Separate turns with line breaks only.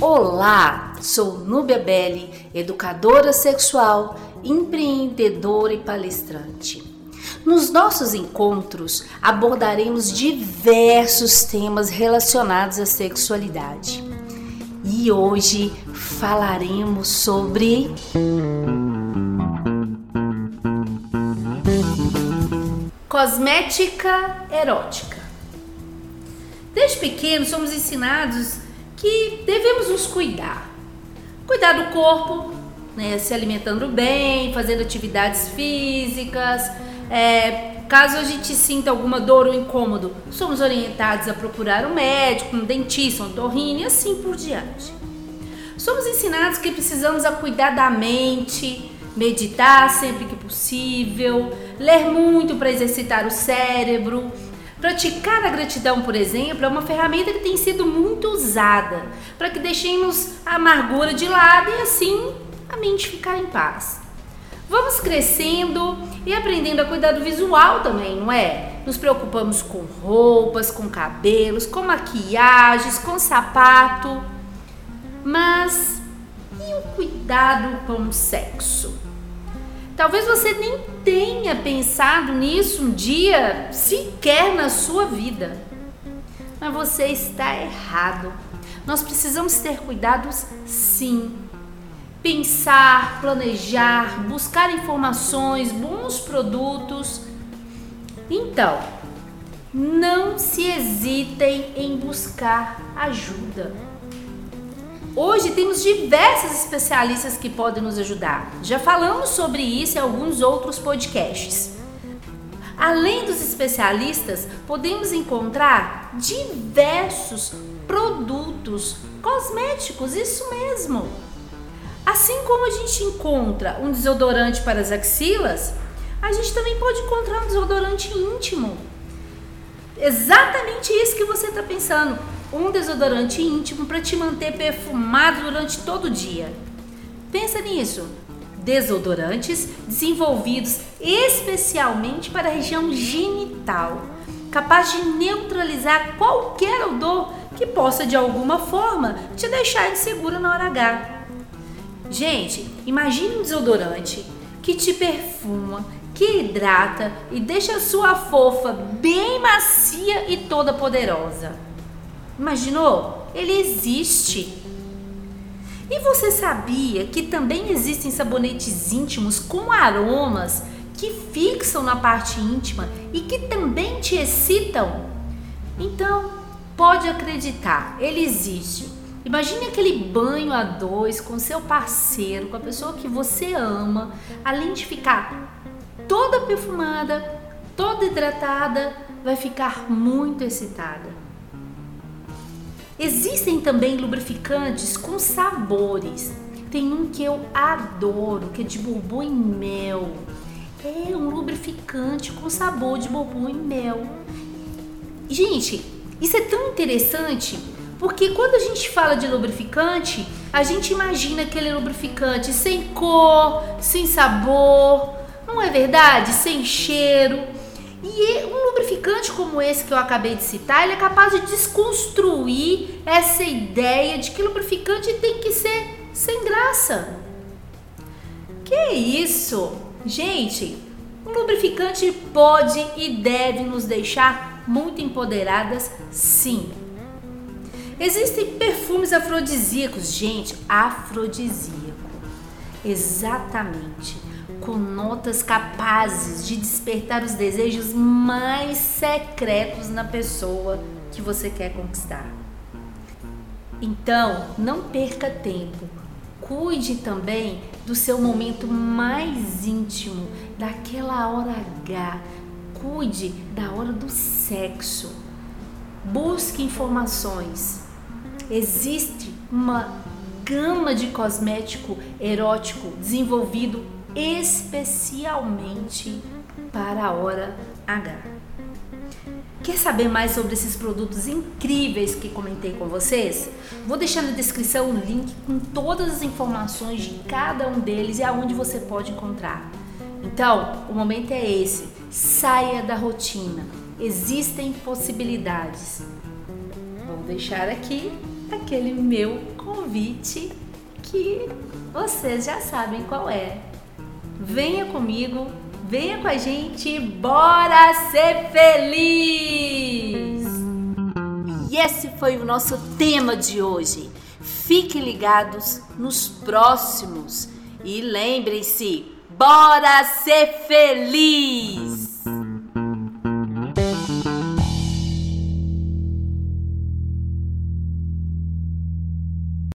Olá, sou Núbia Belli, educadora sexual, empreendedora e palestrante. Nos nossos encontros abordaremos diversos temas relacionados à sexualidade. E hoje falaremos sobre cosmética erótica. Desde pequenos somos ensinados que devemos nos cuidar. Cuidar do corpo, né, se alimentando bem, fazendo atividades físicas. É, caso a gente sinta alguma dor ou incômodo, somos orientados a procurar um médico, um dentista, um torrino e assim por diante. Somos ensinados que precisamos a cuidar da mente, meditar sempre que possível, ler muito para exercitar o cérebro, Praticar a gratidão, por exemplo, é uma ferramenta que tem sido muito usada para que deixemos a amargura de lado e assim a mente ficar em paz. Vamos crescendo e aprendendo a cuidar do visual também, não é? Nos preocupamos com roupas, com cabelos, com maquiagens, com sapato. Mas e o cuidado com o sexo? Talvez você nem tenha pensado nisso um dia sequer na sua vida. Mas você está errado. Nós precisamos ter cuidados sim. Pensar, planejar, buscar informações, bons produtos. Então, não se hesitem em buscar ajuda. Hoje temos diversos especialistas que podem nos ajudar. Já falamos sobre isso em alguns outros podcasts. Além dos especialistas, podemos encontrar diversos produtos cosméticos, isso mesmo. Assim como a gente encontra um desodorante para as axilas, a gente também pode encontrar um desodorante íntimo. Exatamente isso que você está pensando um desodorante íntimo para te manter perfumado durante todo o dia. Pensa nisso. Desodorantes desenvolvidos especialmente para a região genital, capaz de neutralizar qualquer odor que possa de alguma forma te deixar insegura na hora H. Gente, imagine um desodorante que te perfuma, que hidrata e deixa a sua fofa bem macia e toda poderosa. Imaginou? Ele existe. E você sabia que também existem sabonetes íntimos com aromas que fixam na parte íntima e que também te excitam? Então, pode acreditar, ele existe. Imagine aquele banho a dois com seu parceiro, com a pessoa que você ama, além de ficar toda perfumada, toda hidratada, vai ficar muito excitada. Existem também lubrificantes com sabores. Tem um que eu adoro, que é de borbô e mel. É um lubrificante com sabor de borbô e mel. Gente, isso é tão interessante porque quando a gente fala de lubrificante, a gente imagina aquele lubrificante sem cor, sem sabor, não é verdade? Sem cheiro. E um como esse que eu acabei de citar, ele é capaz de desconstruir essa ideia de que lubrificante tem que ser sem graça. Que isso? Gente, um lubrificante pode e deve nos deixar muito empoderadas, sim. Existem perfumes afrodisíacos, gente, afrodisíaco. Exatamente com notas capazes de despertar os desejos mais secretos na pessoa que você quer conquistar. Então, não perca tempo. Cuide também do seu momento mais íntimo, daquela hora H. Cuide da hora do sexo. Busque informações. Existe uma gama de cosmético erótico desenvolvido especialmente para a hora H. Quer saber mais sobre esses produtos incríveis que comentei com vocês? Vou deixar na descrição o link com todas as informações de cada um deles e aonde você pode encontrar. Então, o momento é esse. Saia da rotina. Existem possibilidades. Vou deixar aqui aquele meu convite que vocês já sabem qual é. Venha comigo, venha com a gente, bora ser feliz! E esse foi o nosso tema de hoje. Fiquem ligados nos próximos e lembrem-se, bora ser feliz!